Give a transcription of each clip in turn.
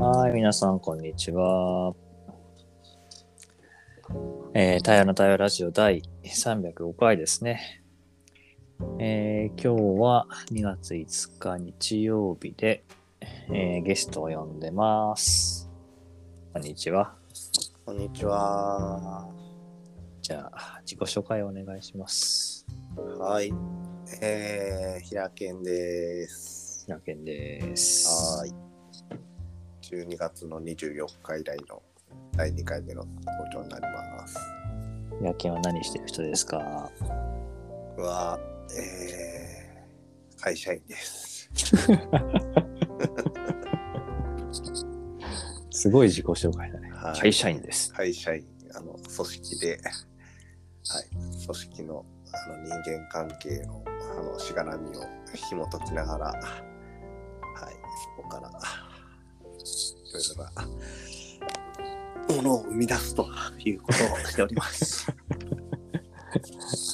はい、皆さん、こんにちは。えー、太陽の太陽ラジオ第305回ですね。えー、今日は2月5日日曜日で、えー、ゲストを呼んでます。こんにちは。こんにちは。じゃあ、自己紹介をお願いします。はい。えー、平健です。ひらけんです。はーい。12月の24日以来の第2回目の登場になります。ひらけんは何してる人ですか？僕は、えー、会社員です。すごい自己紹介だね。はい会社員です。会社員、あの、組織で、はい、組織のあの人間関係のあのしがらみを紐解きながら、はい、そこから、いろいろなものを生み出すということをしております。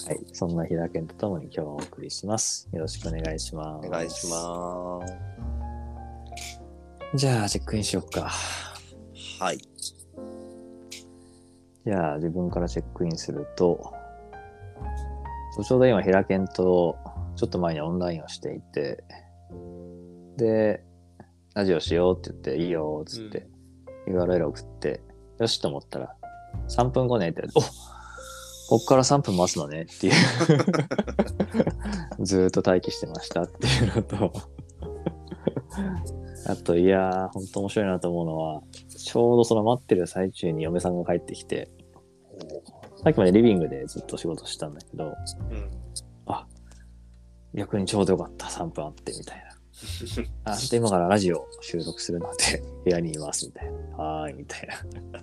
はい、そんなひらけんとともに今日はお送りします。よろしくお願いします。お願いします。じゃあ、チェックインしようか。はい。じゃあ、自分からチェックインすると、ちょうど今、ひらけんと、ちょっと前にオンラインをしていて、で、ラジオしようって言って、いいよっつって、URL 送って、よしと思ったら、3分後ねって、おこっから3分待つのねっていう。ずーっと待機してましたっていうのと、あと、いやー、本当面白いなと思うのは、ちょうどその待ってる最中に嫁さんが帰ってきて、さっきまでリビングでずっと仕事してたんだけど、うん。あ、逆にちょうどよかった、3分あって、みたいな。あ、で、今からラジオ収録するので、部屋にいます、みたいな。はーい、みたいな。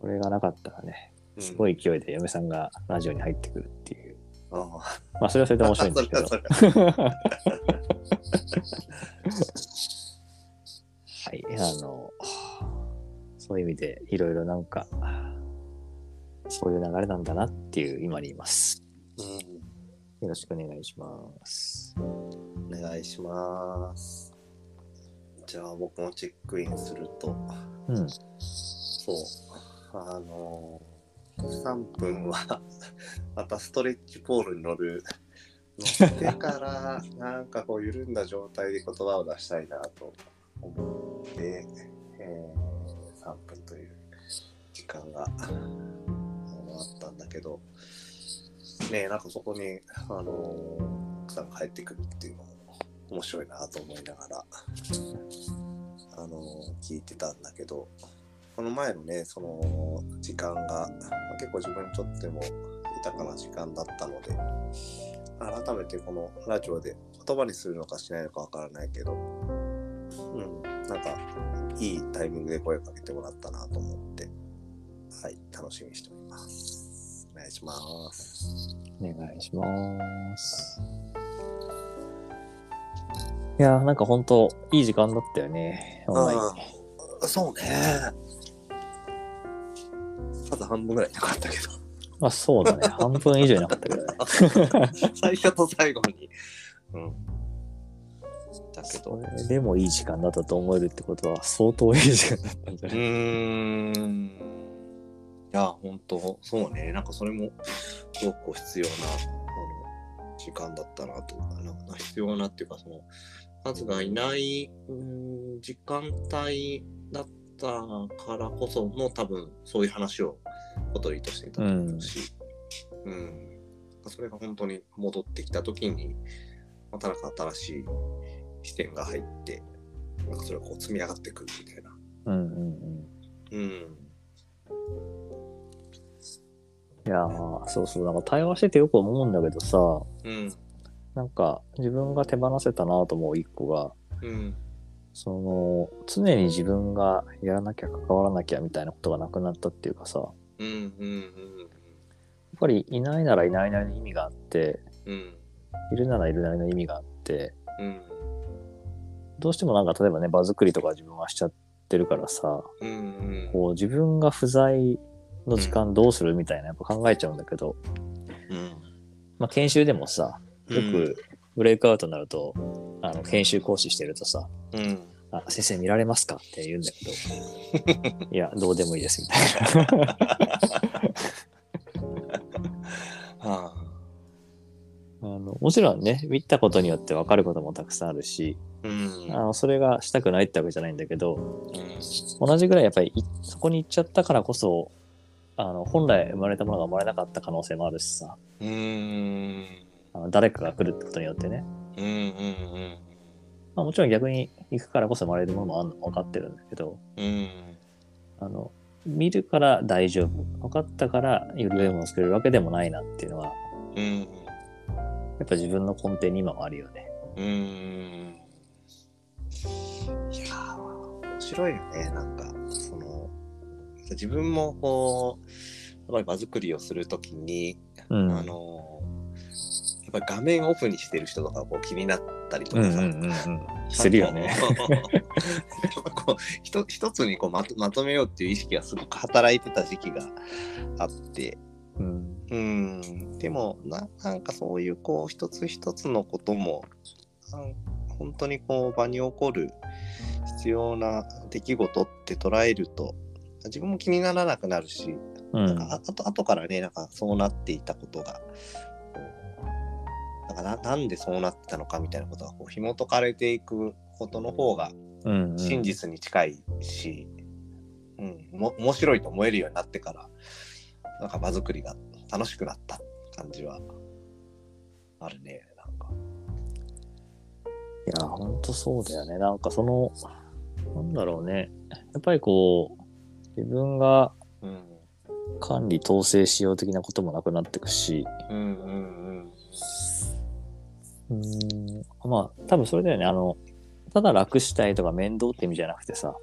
これがなかったらね、すごい。い勢いで嫁さんがラジオに入ってくるっていう。あまあ、それはそれで面白いんですけど。はい、あの、そういう意味でいろいろなんか、そういう流れなんだなっていう今にいます。うんよろしくお願いします。お願いします。じゃあ僕もチェックインすると、うん。そう、あのー、3分は またストレッチポールに乗る、乗ってからなんかこう緩んだ状態で言葉を出したいなと思って、えー3分という時間があったんだけど、ねなんかそこに、あのー奥さんが帰ってくるっていうのも面白いなと思いながら、あのー聞いてたんだけど、この前のね、その時間が、ま結構自分にとっても豊かな時間だったので、改めてこのラジオで言葉にするのかしないのかわからないけど、うん、なんかいいタイミングで声をかけてもらったなと思って、はい、楽しみにしております。お願いします。お願いします。いやー、なんか本当いい時間だったよね。うんそうね。数半分ぐらいなかったけど。まあそうだね。半分以上いなかったけどね。最初と最後に。うん。だけそど。れでもいい時間だったと思えるってことは相当いい時間だったんじゃうない？ーん。いや、本当そうね。なんかそれも、すごく必要な、あの、時間だったなと。なな必要なっていうか、その、数がいない、うーん、時間帯だったからこその、多分、そういう話を小鳥としていたと思うし、うん。それが本当に戻ってきた時に、またなんか新しい視点が入って、なんかそれがこう積み上がってくるみたいな。うんうんうん。うん。いやー、そうそう。なんか対話しててよく思うんだけどさ、うん。なんか自分が手放せたなと思う一個が、うん。その、常に自分がやらなきゃ関わらなきゃみたいなことがなくなったっていうかさ、やっうん。うん。ぱりいないならいないなりの意味があって、うん。いるならいるなりの意味があって、うん。どうしてもなんか例えばね、場作りとか自分はしちゃってるからさ、うん。うん。こう自分が不在の時間どうするみたいなやっぱ考えちゃうんだけど、うん。まあ研修でもさ、よくブレイクアウトになると、あの研修講師してるとさ、うん。あ、先生見られますかって言うんだけど、いや、どうでもいいですみたいな。はあのもちろんね、見たことによって分かることもたくさんあるし、あ、うん。あのそれがしたくないってわけじゃないんだけど、うん同じぐらいやっぱりいそこに行っちゃったからこそ、あの本来生まれたものが生まれなかった可能性もあるしさ、うーん。あの誰かが来るってことによってね、うんうんまあ、もちろん逆に行くからこそ生まれるものもあるの分かってるんだけど、うん。うん。あの見るから大丈夫、分かったからより良いものを作れるわけでもないなっていうのは、うん。やっぱ自分の根底に今はあるよね。うーん。いやー、面白いよね。なんか、自分もこう、やっぱり場作りをするときに、うん。あの、やっぱり画面オフにしてる人とかこう気になったりとかさ、うんうんうんうん。するよね。こうひと一つにこうまとまとめようっていう意識がすごく働いてた時期があって、うん。うん、でもななんかそういうこう一つ一つのことも本当にこう場に起こる必要な出来事って捉えると自分も気にならなくなるし、うん。なんかああと後からねなんかそうなっていたことがなんかななんでそうなってたのかみたいなことがこう紐解かれていくことの方がうんうん真実に近いし、うんも面白いと思えるようになってからなんか場作りが楽しくなった感じはあるねなんか。いや、ほんとそうだよね。なんかその、なんだろうね。やっぱりこう、自分が管理統制しよう的なこともなくなってくし、うん。うんうーん、まあ、多分それだよね。あの、ただ楽したいとか面倒って意味じゃなくてさ、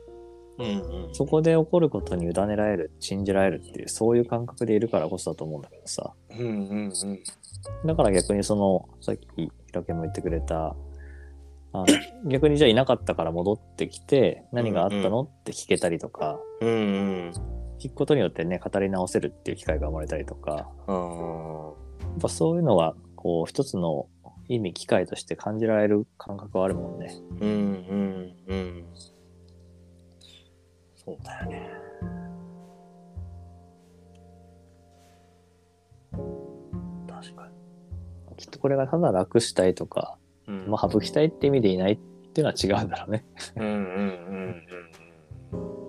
うんうんそこで起こることに委ねられる、信じられるっていう、そういう感覚でいるからこそだと思うんだけどさ。だから逆にその、さっきひろけも言ってくれた、あの逆にじゃあいなかったから戻ってきて、何があったの？って聞けたりとか、うんうん聞くことによってね、語り直せるっていう機会が生まれたりとか、うんやっぱそういうのは、こう、一つの意味、機会として感じられる感覚はあるもんね。うんうんうんそうだよね。確かに。きっとこれがただ楽したいとか、うんまあ、省きたいって意味でいないっていうのは違うんだろうね。うんうんうんうん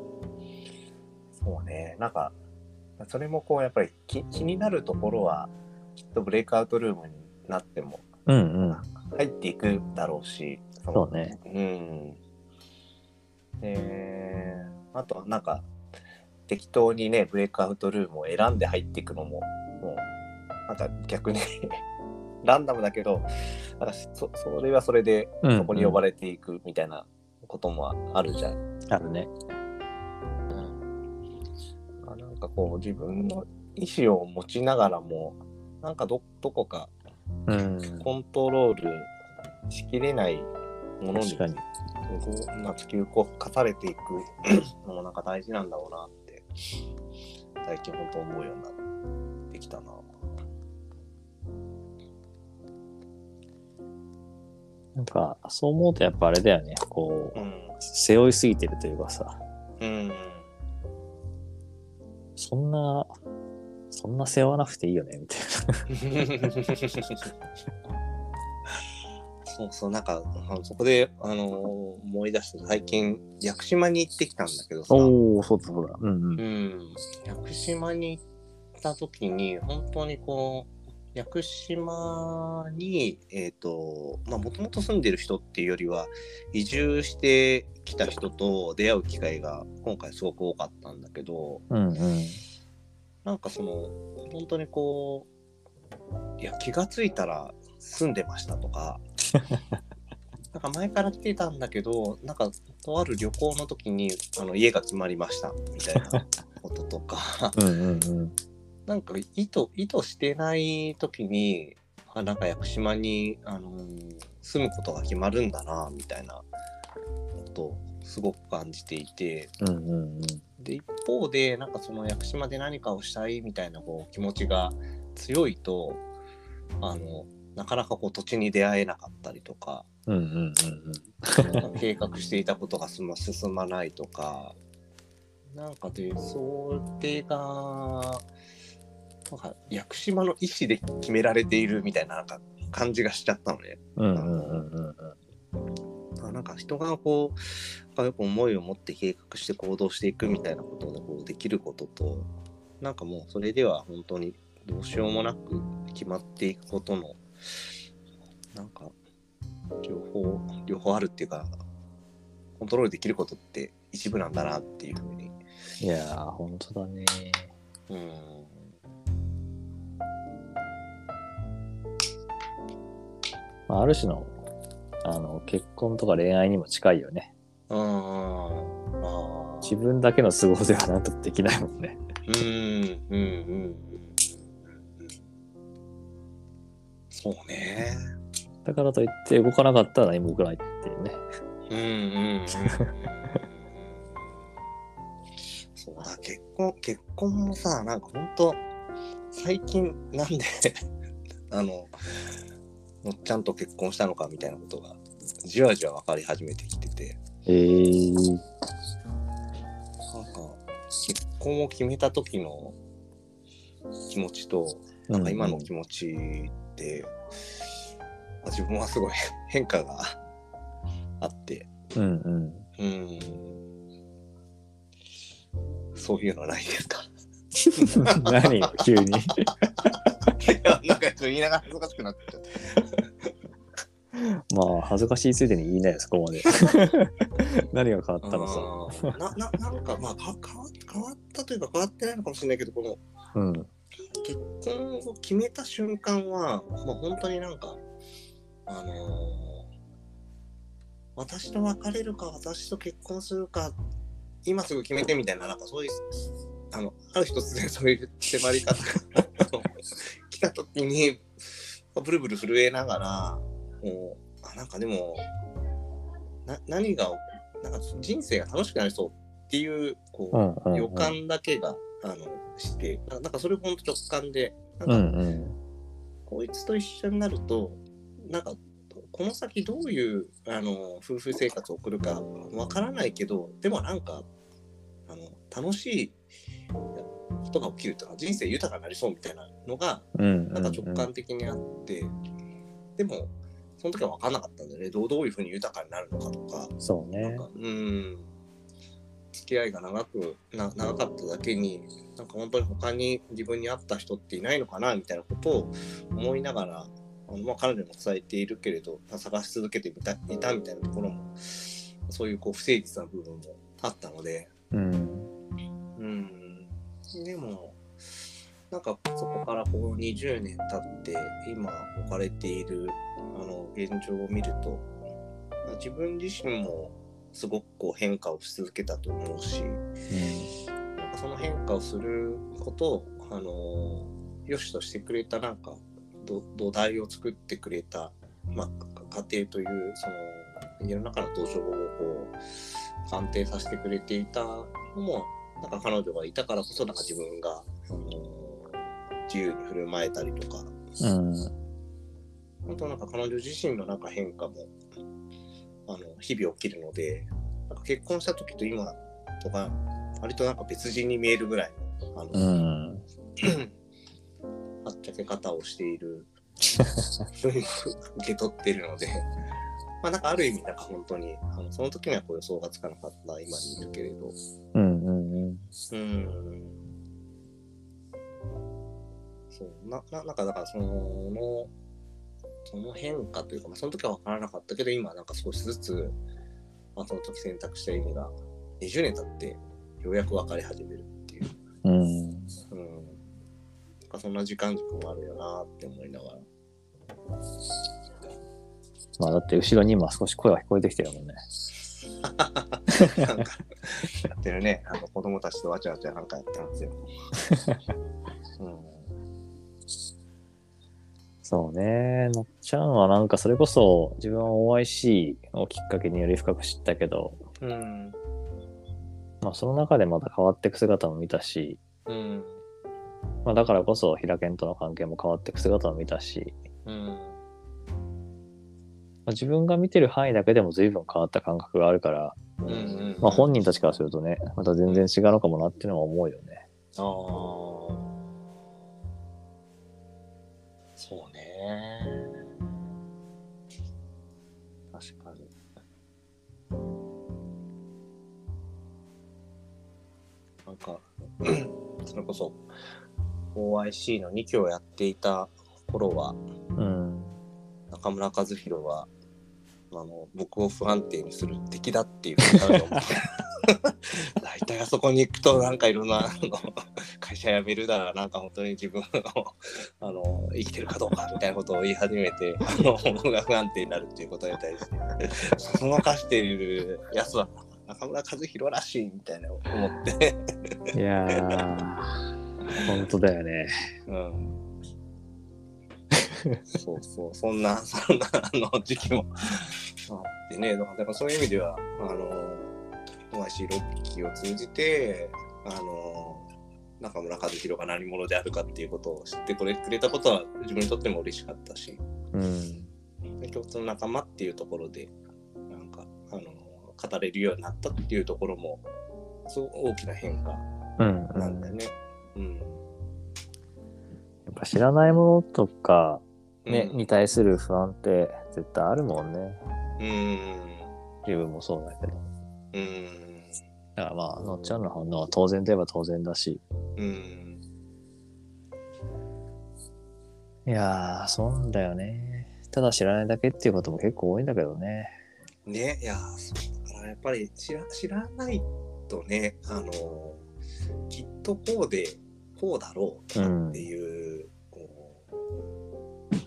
そうねなんかそれもこうやっぱり気気になるところはきっとブレイクアウトルームになってもうんうん。入っていくだろうしそのそうね。うんであとなんか適当にねブレイクアウトルームを選んで入っていくのももうなんか逆に ランダムだけどなんかそそれはそれでうんそこに呼ばれていくみたいなこともあるじゃん。あるね。かこう自分の意思を持ちながらもなんかどどこかうん。コントロールしきれないものにうな突き動かされていくのもなんか大事なんだろうなって最近本当思うようになってきたな。なんか、そう思うとやっぱあれだよね。こう、うん背負いすぎてるというかさ、うんそんな、そんな背負わなくていいよね、みたいな。そうそうなんかそこで、あのー思い出した最近屋久島に行ってきたんだけどさ、おー、そうだそうだ。うんうん。うん、屋久島に行った時に本当にこう屋久島にえっ、とまあもともと住んでる人っていうよりは移住してきた人と出会う機会が今回すごく多かったんだけどうんうん。なんかその本当にこういや気がついたら住んでましたとか なんか前から来てたんだけどなんかとある旅行の時にあの家が決まりましたみたいなこととかうんうんうん。なんか意図意図してない時にあなんか屋久島に、あのー住むことが決まるんだなみたいなことをすごく感じていてうんうんうん。で一方でなんかその屋久島で何かをしたいみたいなこう気持ちが強いとあのなかなかこう土地に出会えなかったりとかうんうんうん計画していたことが進まないとか、なんかで、それが、屋久島の意思で決められているみたいななんか感じがしちゃったのね。うん。うんうんうんうんあなんか人がこう、よく思いを持って計画して行動していくみたいなことでこうできることと、なんかもうそれでは本当にどうしようもなく決まっていくことの、なんか、両方、両方あるっていうか、コントロールできることって一部なんだなっていうふうに。いやー、本当だね。うん。まあ、ある種の、あの、結婚とか恋愛にも近いよね。ああ。自分だけの都合ではなんとできないもんね。うん、うん、うん、うん。そうね。だからといって動かなかったら何も動かないっていうね。うん、うん、うん。そうだ、結婚、結婚もさ、なんかほんと、最近なんで、あの、ちゃんと結婚したのかみたいなことが、じわじわ分かり始めてきてて、えー、なんか、結婚を決めた時の気持ちと、なんか今の気持ちって、まあ自分はすごい 変化があって、うんうん。うん、そういうのはないですか？何よ、急に。と言いながら恥ずかしくなっちゃって。まあ、恥ずかしいついでに言いなよ、そこまで。何が変わったのさ。なななんかまあか変わ変わったというか変わってないのかもしれないけどこのうん。結婚を決めた瞬間は、まあ、本当になんかあのー私と別れるか私と結婚するか今すぐ決めてみたいななんかそういうあのある日突然そういう迫り方が 来た時にブルブル震えながらもうあなんかでもな何がなんか人生が楽しくなりそうっていうこう。予感だけが、あのしてななんかそれ本当直感でなんか、うんうん。こいつと一緒になるとなんかこの先どういうあの夫婦生活を送るかわからないけどでもなんかあの楽しいことが起きるとか人生豊かになりそうみたいなのがうん。なんか直感的にあって、でもその時は分かんなかったんだよねどうどういうふうに豊かになるのかとか。そうねなんか。うん付き合いが長くな長かっただけになんか本当に他に自分に合った人っていないのかなみたいなことを思いながらあの、まあ、彼女にも伝えているけれど探し続けてみたいたみたいなところもそういうこう不誠実な部分もあったので、うん。うん、でもなんかそこからこう20年経って今置かれているあの現状を見ると自分自身もすごくこう変化をし続けたと思うしなんかその変化をすることをあの良しとしてくれたなんか土台を作ってくれた、まあ、家庭というその家の中の土壌をこう鑑定させてくれていたのもなんか彼女がいたからこそなんか自分が、あの自由に振る舞えたりとかうん。本当なんか彼女自身のなんか変化もあの日々起きるのでなんか結婚した時と今とか割となんか別人に見えるぐらいのあの、うん。はっちゃけ方をしている受け取ってるので、まあなんかある意味なんか本当にあのその時にはこう予想がつかなかった今にいるけれど、うんうん。そう、な、ななんかだからその、その変化というか、まあ、その時は分からなかったけど、今なんか少しずつ、まあ、その時選択した意味が、20年経ってようやく分かり始めるっていう。うん。うん。なんかそんな時間軸もあるよなって思いながら。まあだって後ろに今少し声が聞こえてきてるもんね。なんか、やってるね。あの子供たちとわちゃわちゃなんかやってますよ。うん。そうね。のっちゃんはなんかそれこそ自分は OIC をきっかけにより深く知ったけど、うん。まあその中でまた変わっていく姿も見たし、うん。まあだからこそ平健との関係も変わっていく姿も見たし、うん。あ、自分が見てる範囲だけでも随分変わった感覚があるから、うんうん。まあ、本人たちからするとね、また全然違うのかもなっていうのは思うよね。ああ。そうね。確かに。なんか、それこそ OIC の2期をやっていた頃は、うん。中村和弘は、あの、僕を不安定にする敵だっていう。大体あそこに行くとなんかいろんなあの会社辞めるならなんか本当に自分のあの生きてるかどうかみたいなことを言い始めてあの僕が不安定になるっていうことに対してそそのかしているやつは中村和弘らしいみたいな思って、いやー、本当だよね。うん、そうそうそんな そんなあの時期もあってねだからだからそういう意味ではあの OIC6 期を通じてあの中村和弘が何者であるかっていうことを知ってくれくれたことは自分にとっても嬉しかったしうん。で共通の仲間っていうところでなんかあの語れるようになったっていうところもすごく大きな変化うん、うん。やなんだよね。うんっぱ知らないものとか、ね、うんに対する不安って絶対あるもんね。うん自分もそうだけど。うんだからまあ、のっちゃんの反応は当然といえば当然だし。うんいやー、そうなんだよね。ただ知らないだけっていうことも結構多いんだけどね。ねいややっぱり知ら知らないとねあのきっとこうでこうだろうっていう、こう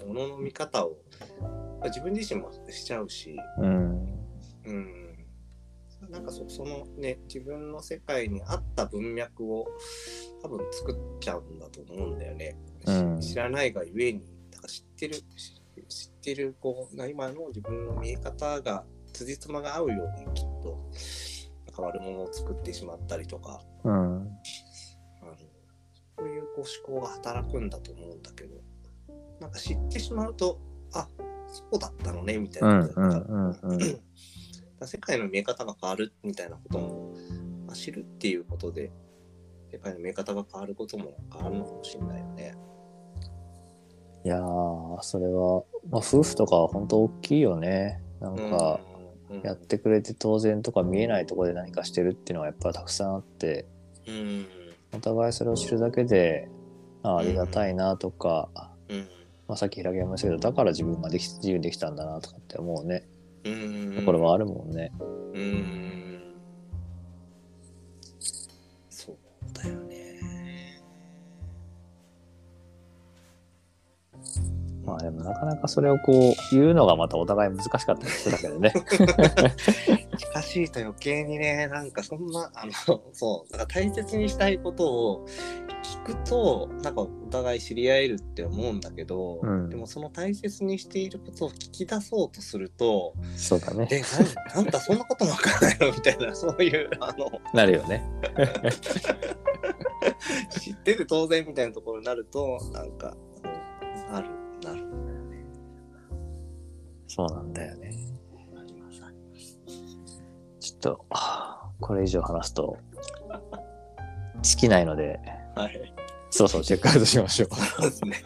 ものの見方を自分自身もしちゃうし、うん。うん、なんかそそのね自分の世界に合った文脈を多分作っちゃうんだと思うんだよね。うんし知らないがゆえにだから知ってる知知ってる子が今の自分の見え方が辻褄が合うようにきっと変わるものを作ってしまったりとかうん。あのそういうこう思考が働くんだと思うんだけどなんか知ってしまうとあそうだったのねみたいな、世界の見え方が変わるみたいなことも、まあ、知るっていうことで世界の見え方が変わることも変わるのかもしれないよね。いやー、それは、まあ、夫婦とかは本当大きいよね。なんか、うん、やってくれて当然とか見えないところで何かしてるっていうのはやっぱたくさんあって、うん。お互いそれを知るだけで、あありがたいなとか、うんまあ、さっき平木山したけど、だから自分ができ自由にできたんだなとかって思うね。うんところはあるもんね。うんまあでもなかなかそれをこう言うのがまたお互い難しかったりするだけどね。近しいと余計にねなんかそんなあのそう大切にしたいことを聞くとなんかお互い知り合えるって思うんだけど、うんでもその大切にしていることを聞き出そうとするとそうだね。えなんあんたそんなこともわからないの？みたいなそういうあのなるよね。知ってる当然みたいなところになるとなんかこうなるなるそうなんだよね。ちょっと、これ以上話すと、尽きないので、はい。そろそろチェックアウトしましょう。そうですね。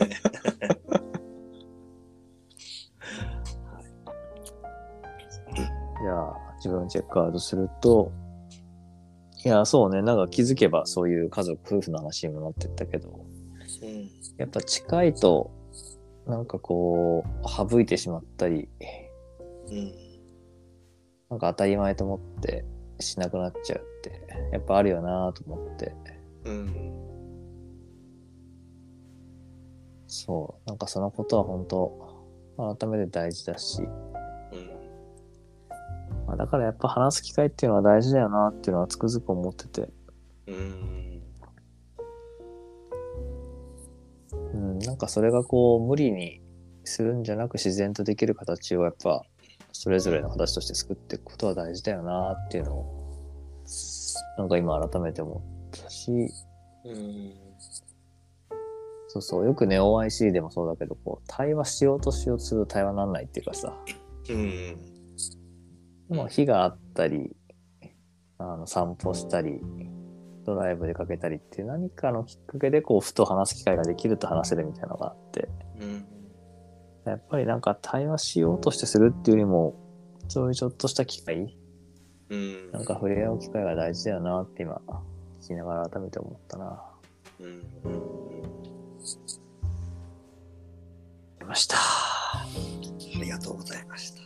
い。や、自分チェックアウトすると、いや、そうね、なんか気づけばそういう家族、夫婦の話にもなってったけど、うん。やっぱ近いと、なんかこう、省いてしまったり、うん。なんか当たり前と思ってしなくなっちゃうって、やっぱあるよなと思って、うん。そう、なんかそのことは本当、改めて大事だし、うん。まあ、だからやっぱ話す機会っていうのは大事だよなっていうのはつくづく思ってて、うんなんかそれがこう無理にするんじゃなく自然とできる形をやっぱそれぞれの形として作っていくことは大事だよなっていうのをなんか今改めて思ったし。うん。そうそう。よくね OIC でもそうだけどこう対話しようとしようとすると対話になんないっていうかさ。うん。もう日があったり、あの散歩したり、ドライブでかけたりっていう何かのきっかけでこうふと話す機会ができると話せるみたいなのがあって、うん。やっぱりなんか対話しようとしてするっていうよりも、そういうちょっとした機会、うん。なんか触れ合う機会が大事だよなって今、聞きながら改めて思ったな。うん。うん。ありました。ありがとうございました。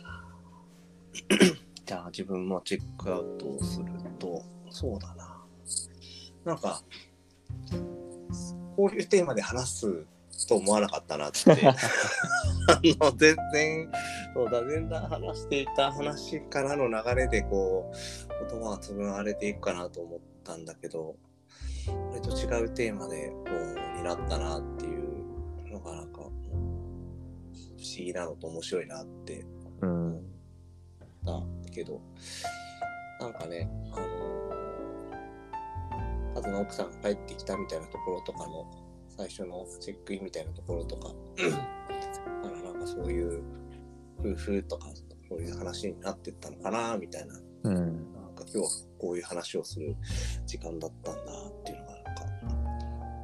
じゃあ自分もチェックアウトをすると、そうだな。なんか、こういうテーマで話すと思わなかったなって。あの、全然、そうだ、全然話していた話からの流れで、こう、言葉が紡がれていくかなと思ったんだけど、割と違うテーマで、こう、になったなっていうのが、なんか、不思議なのと面白いなってうん。だけど、なんかね、あのー、カズの奥さんが帰ってきたみたいなところとかの、最初のチェックインみたいなところとか、あのなんかそういう夫婦とか、そういう話になってったのかな、みたいな、うん。なんか今日はこういう話をする時間だったんだっていうのが、なんか、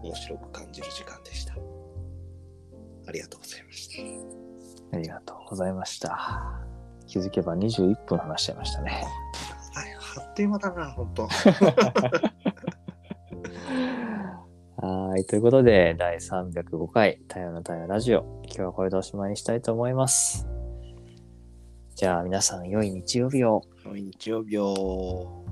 面白く感じる時間でした。ありがとうございました。ありがとうございました。気づけば21分話しちゃいましたね。はい、あっという間だな、本当。はい。ということで、第305回、太陽の太陽ラジオ。今日はこれでおしまいにしたいと思います。じゃあ皆さん、良い日曜日を。良い日曜日を。